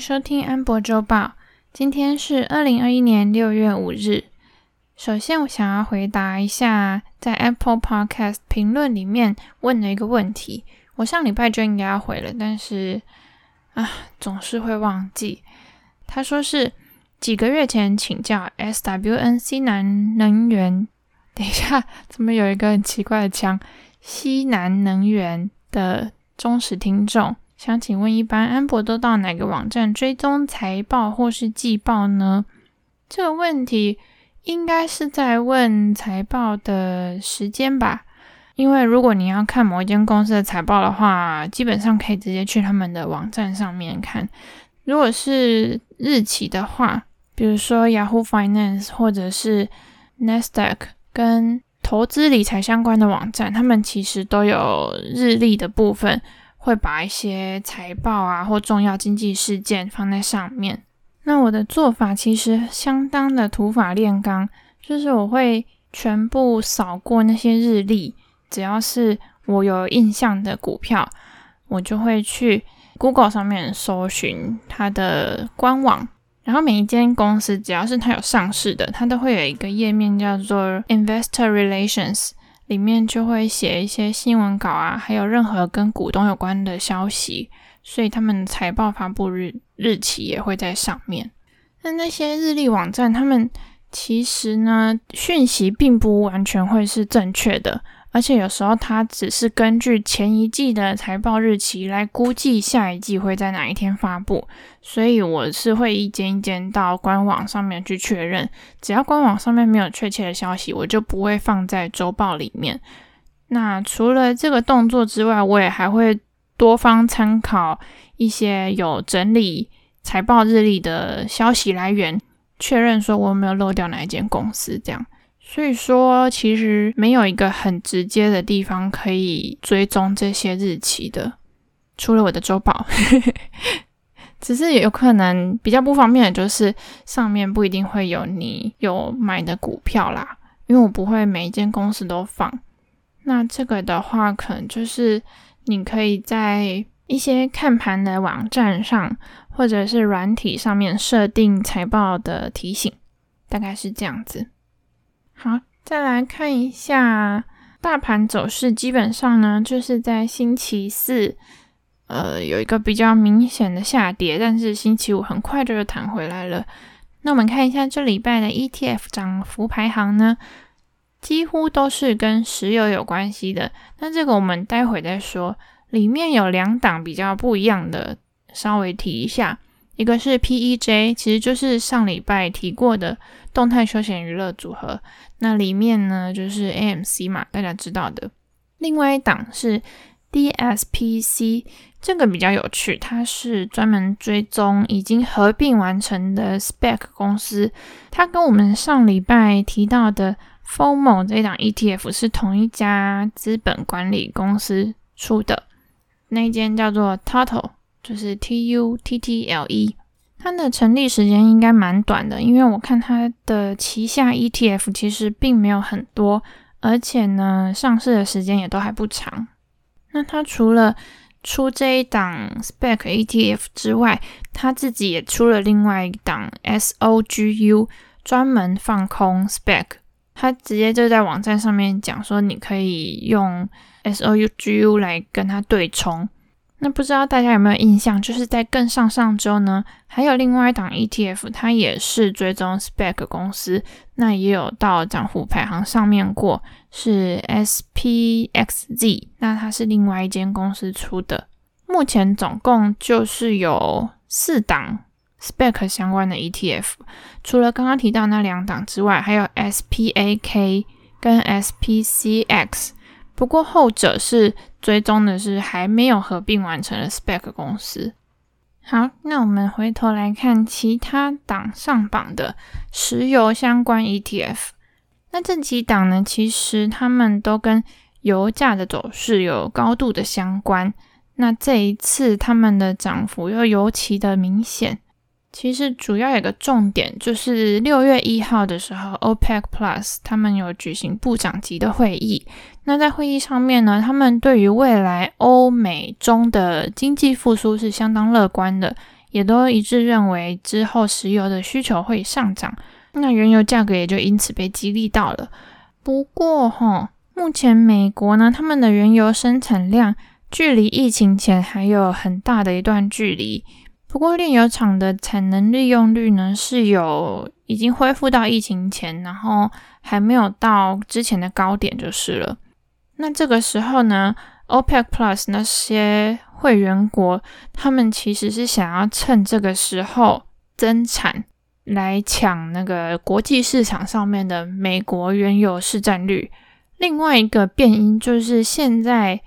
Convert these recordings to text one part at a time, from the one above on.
收听安博周报。今天是二零二一年六月五日。首先，我想要回答一下在 Apple Podcast 评论里面问的一个问题。我上礼拜就应该要回了，但是啊，总是会忘记。他说是几个月前请教 SWN 西南能源。等一下，怎么有一个很奇怪的腔？西南能源的忠实听众。想请问，一般安博都到哪个网站追踪财报或是季报呢？这个问题应该是在问财报的时间吧？因为如果你要看某一间公司的财报的话，基本上可以直接去他们的网站上面看。如果是日期的话，比如说 Yahoo Finance 或者是 Nasdaq 跟投资理财相关的网站，他们其实都有日历的部分。会把一些财报啊或重要经济事件放在上面。那我的做法其实相当的土法炼钢，就是我会全部扫过那些日历，只要是我有印象的股票，我就会去 Google 上面搜寻它的官网。然后每一间公司只要是它有上市的，它都会有一个页面叫做 Investor Relations。里面就会写一些新闻稿啊，还有任何跟股东有关的消息，所以他们财报发布日日期也会在上面。那那些日历网站，他们其实呢，讯息并不完全会是正确的。而且有时候它只是根据前一季的财报日期来估计下一季会在哪一天发布，所以我是会一间一间到官网上面去确认。只要官网上面没有确切的消息，我就不会放在周报里面。那除了这个动作之外，我也还会多方参考一些有整理财报日历的消息来源，确认说我有没有漏掉哪一间公司这样。所以说，其实没有一个很直接的地方可以追踪这些日期的，除了我的周报。只是有可能比较不方便的就是上面不一定会有你有买的股票啦，因为我不会每一间公司都放。那这个的话，可能就是你可以在一些看盘的网站上，或者是软体上面设定财报的提醒，大概是这样子。好，再来看一下大盘走势。基本上呢，就是在星期四，呃，有一个比较明显的下跌，但是星期五很快就又弹回来了。那我们看一下这礼拜的 ETF 涨幅排行呢，几乎都是跟石油有关系的。那这个我们待会再说。里面有两档比较不一样的，稍微提一下。一个是 PEJ，其实就是上礼拜提过的动态休闲娱乐组合。那里面呢，就是 AMC 嘛，大家知道的。另外一档是 DSPC，这个比较有趣，它是专门追踪已经合并完成的 Spec 公司。它跟我们上礼拜提到的 FOMO 这一档 ETF 是同一家资本管理公司出的，那一间叫做 Tuttle。就是 T U T T L E，它的成立时间应该蛮短的，因为我看它的旗下 ETF 其实并没有很多，而且呢，上市的时间也都还不长。那它除了出这一档 Spec ETF 之外，它自己也出了另外一档 S O G U，专门放空 Spec。它直接就在网站上面讲说，你可以用 S O G U 来跟它对冲。那不知道大家有没有印象，就是在更上上周呢，还有另外一档 ETF，它也是追踪 SPAC 公司，那也有到涨幅排行上面过，是 SPXZ，那它是另外一间公司出的。目前总共就是有四档 SPAC 相关的 ETF，除了刚刚提到那两档之外，还有 SPAK 跟 SPCX。不过后者是追踪的是还没有合并完成的 SPAC 公司。好，那我们回头来看其他档上榜的石油相关 ETF。那这几档呢，其实他们都跟油价的走势有高度的相关。那这一次他们的涨幅又尤其的明显。其实主要有个重点，就是六月一号的时候，OPEC Plus 他们有举行部长级的会议。那在会议上面呢，他们对于未来欧美中的经济复苏是相当乐观的，也都一致认为之后石油的需求会上涨，那原油价格也就因此被激励到了。不过哈，目前美国呢，他们的原油生产量距离疫情前还有很大的一段距离。不过炼油厂的产能利用率呢，是有已经恢复到疫情前，然后还没有到之前的高点就是了。那这个时候呢，OPEC Plus 那些会员国，他们其实是想要趁这个时候增产，来抢那个国际市场上面的美国原油市占率。另外一个变因就是现在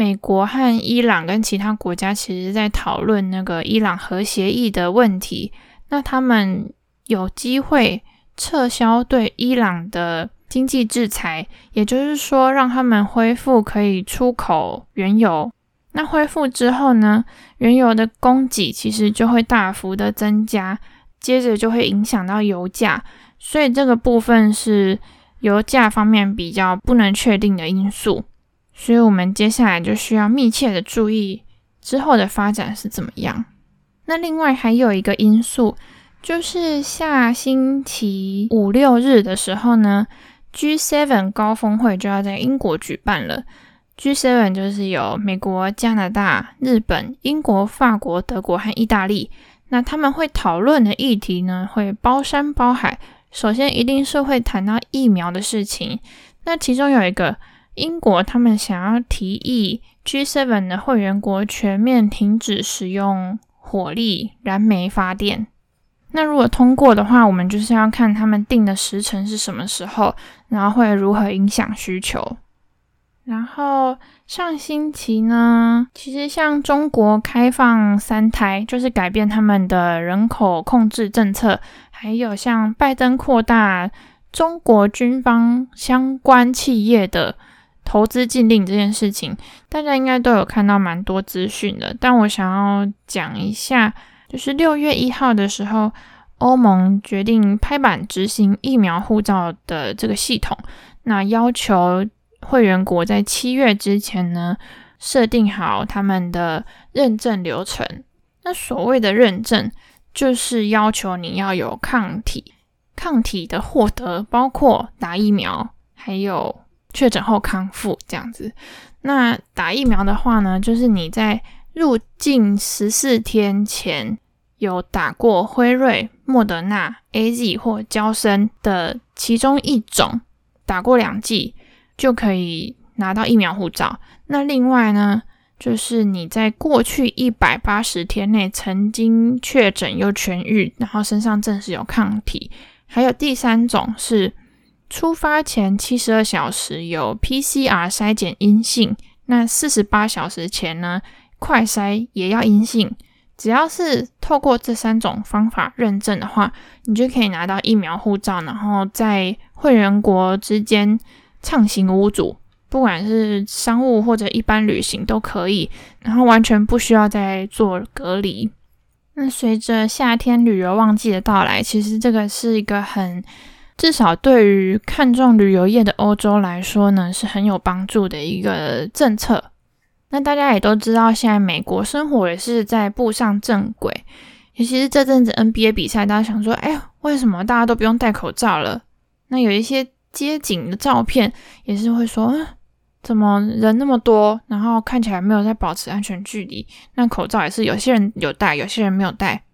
美国和伊朗跟其他国家其实在讨论那个伊朗核协议的问题，那他们有机会撤销对伊朗的经济制裁，也就是说让他们恢复可以出口原油。那恢复之后呢，原油的供给其实就会大幅的增加，接着就会影响到油价，所以这个部分是油价方面比较不能确定的因素，所以我们接下来就需要密切的注意之后的发展是怎么样。那另外还有一个因素，就是下星期五六日的时候呢，G7 高峰会就要在英国举办了。G7 就是有美国、加拿大、日本、英国、法国、德国和意大利。那他们会讨论的议题呢，会包山包海。首先一定是会谈到疫苗的事情。那其中有一个英国，他们想要提议 G7 的会员国全面停止使用火力燃煤发电。那如果通过的话，我们就是要看他们定的时程是什么时候，然后会如何影响需求。然后上星期呢，其实像中国开放三胎，就是改变他们的人口控制政策，还有像拜登扩大中国军方相关企业的投资禁令这件事情，大家应该都有看到蛮多资讯的。但我想要讲一下，就是六月一号的时候，欧盟决定拍板执行疫苗护照的这个系统，那要求。会员国在七月之前呢，设定好他们的认证流程。那所谓的认证，就是要求你要有抗体，抗体的获得包括打疫苗，还有确诊后康复这样子。那打疫苗的话呢，就是你在入境十四天前有打过辉瑞、莫德纳、AZ 或娇生的其中一种，打过两剂。就可以拿到疫苗护照。那另外呢，就是你在过去一百八十天内曾经确诊又痊愈，然后身上证实有抗体。还有第三种是出发前七十二小时有 PCR 筛检阴性，那四十八小时前呢，快筛也要阴性。只要是透过这三种方法认证的话，你就可以拿到疫苗护照，然后在会员国之间。畅行无阻，不管是商务或者一般旅行都可以，然后完全不需要再做隔离。那随着夏天旅游旺季的到来，其实这个是一个很，至少对于看重旅游业的欧洲来说呢，是很有帮助的一个政策。那大家也都知道，现在美国生活也是在步上正轨，尤其是这阵子 NBA 比赛，大家想说，哎，为什么大家都不用戴口罩了？那有一些。街景的照片也是会说，嗯，怎么人那么多，然后看起来没有在保持安全距离。那口罩也是有些人有戴，有些人没有戴。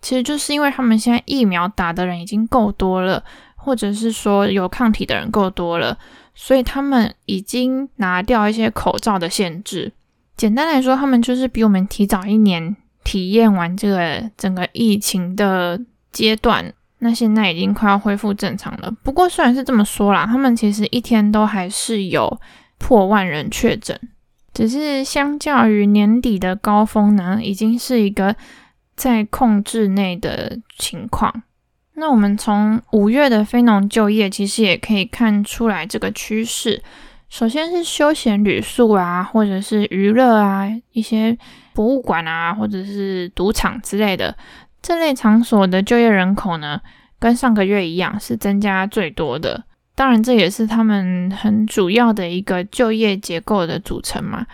其实就是因为他们现在疫苗打的人已经够多了，或者是说有抗体的人够多了，所以他们已经拿掉一些口罩的限制。简单来说，他们就是比我们提早一年体验完这个整个疫情的阶段。那现在已经快要恢复正常了。不过虽然是这么说啦，他们其实一天都还是有破万人确诊，只是相较于年底的高峰呢，已经是一个在控制内的情况。那我们从五月的非农就业，其实也可以看出来这个趋势。首先是休闲旅宿啊，或者是娱乐啊，一些博物馆啊，或者是赌场之类的。这类场所的就业人口呢，跟上个月一样是增加最多的。当然，这也是他们很主要的一个就业结构的组成嘛。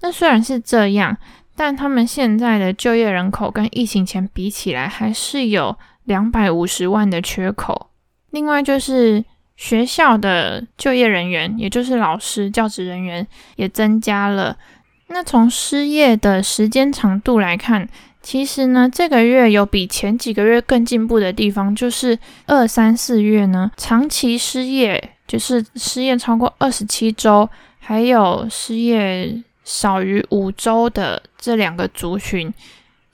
那虽然是这样，但他们现在的就业人口跟疫情前比起来，还是有两百五十万的缺口。另外就是学校的就业人员，也就是老师、教职人员也增加了。那从失业的时间长度来看，其实呢，这个月有比前几个月更进步的地方，就是二三四月呢，长期失业，就是失业超过二十七周，还有失业少于五周的这两个族群，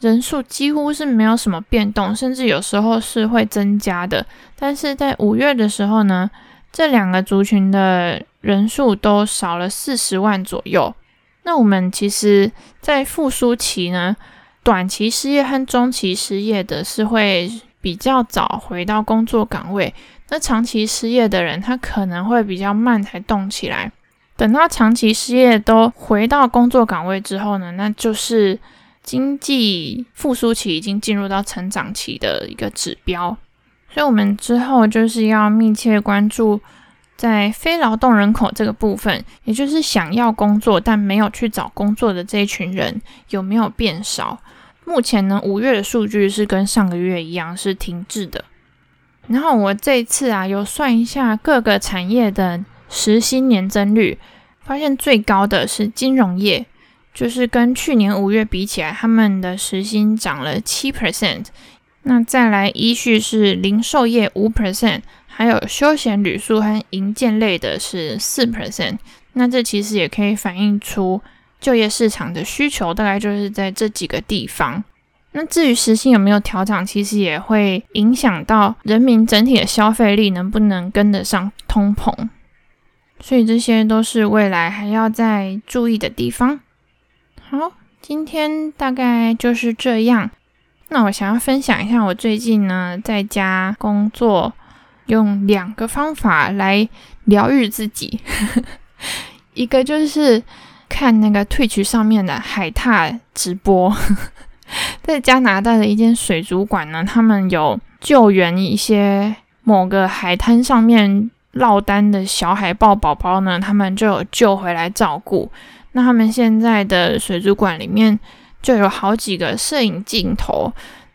人数几乎是没有什么变动，甚至有时候是会增加的。但是在五月的时候呢，这两个族群的人数都少了四十万左右。那我们其实，在复苏期呢，短期失业和中期失业的是会比较早回到工作岗位。那长期失业的人，他可能会比较慢才动起来。等到长期失业都回到工作岗位之后呢，那就是经济复苏期已经进入到成长期的一个指标。所以，我们之后就是要密切关注。在非劳动人口这个部分，也就是想要工作但没有去找工作的这一群人，有没有变少？目前呢，五月的数据是跟上个月一样是停滞的。然后我这次啊，有算一下各个产业的时薪年增率，发现最高的是金融业，就是跟去年五月比起来，他们的时薪涨了七 percent。那再来依序是零售业五 percent。还有休闲旅宿和营建类的是四 percent，那这其实也可以反映出就业市场的需求，大概就是在这几个地方。那至于时薪有没有调涨，其实也会影响到人民整体的消费力能不能跟得上通膨，所以这些都是未来还要再注意的地方。好，今天大概就是这样。那我想要分享一下我最近呢在家工作。用两个方法来疗愈自己，一个就是看那个 Twitch 上面的海獭直播，在加拿大的一间水族馆呢，他们有救援一些某个海滩上面落单的小海豹宝宝呢，他们就有救回来照顾。那他们现在的水族馆里面就有好几个摄影镜头，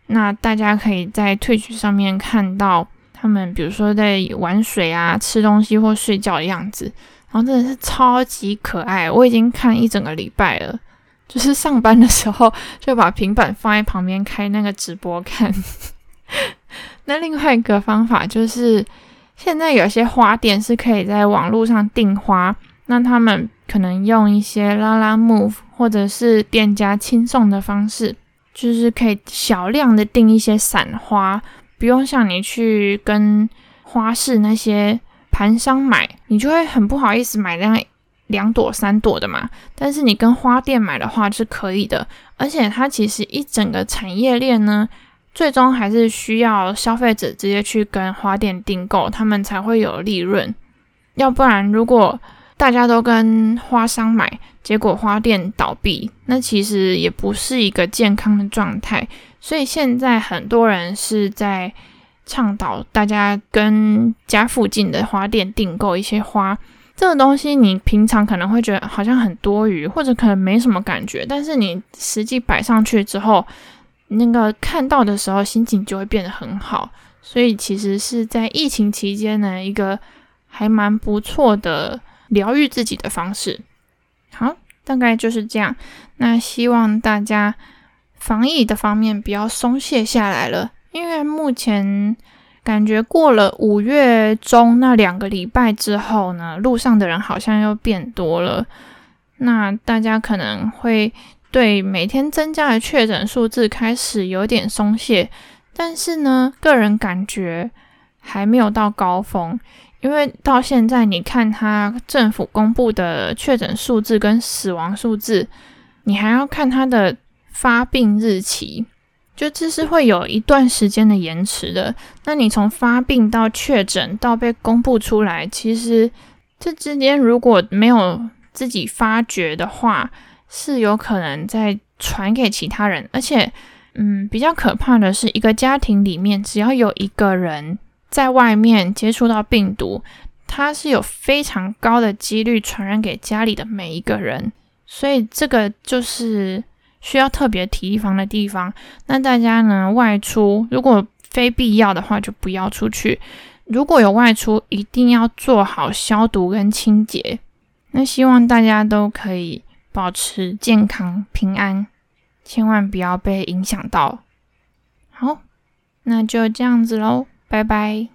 那大家可以在退曲上面看到。他们比如说在玩水啊、吃东西或睡觉的样子，然后真的是超级可爱。我已经看一整个礼拜了，就是上班的时候就把平板放在旁边开那个直播看。那另外一个方法就是，现在有些花店是可以在网络上订花，那他们可能用一些 Lalamove 或者是店家亲送的方式，就是可以小量的订一些散花。不用像你去跟花市那些盘商买，你就会很不好意思买那两朵三朵的嘛。但是你跟花店买的话是可以的，而且它其实一整个产业链呢，最终还是需要消费者直接去跟花店订购，他们才会有利润。要不然，如果大家都跟花商买，结果花店倒闭，那其实也不是一个健康的状态。所以现在很多人是在倡导大家跟家附近的花店订购一些花。这个东西你平常可能会觉得好像很多余，或者可能没什么感觉，但是你实际摆上去之后，那个看到的时候心情就会变得很好。所以其实是在疫情期间呢，一个还蛮不错的疗愈自己的方式。好，大概就是这样。那希望大家。防疫的方面不要松懈下来了，因为目前感觉过了五月中那两个礼拜之后呢，路上的人好像又变多了。那大家可能会对每天增加的确诊数字开始有点松懈，但是呢，个人感觉还没有到高峰，因为到现在你看他政府公布的确诊数字跟死亡数字，你还要看他的。发病日期，就这是会有一段时间的延迟的。那你从发病到确诊到被公布出来，其实这之间如果没有自己发觉的话，是有可能再传给其他人。而且，嗯，比较可怕的是，一个家庭里面只要有一个人在外面接触到病毒，它是有非常高的几率传染给家里的每一个人。所以，这个就是。需要特别提防的地方。那大家呢，外出如果非必要的话，就不要出去。如果有外出，一定要做好消毒跟清洁。那希望大家都可以保持健康平安，千万不要被影响到。好，那就这样子喽，拜拜。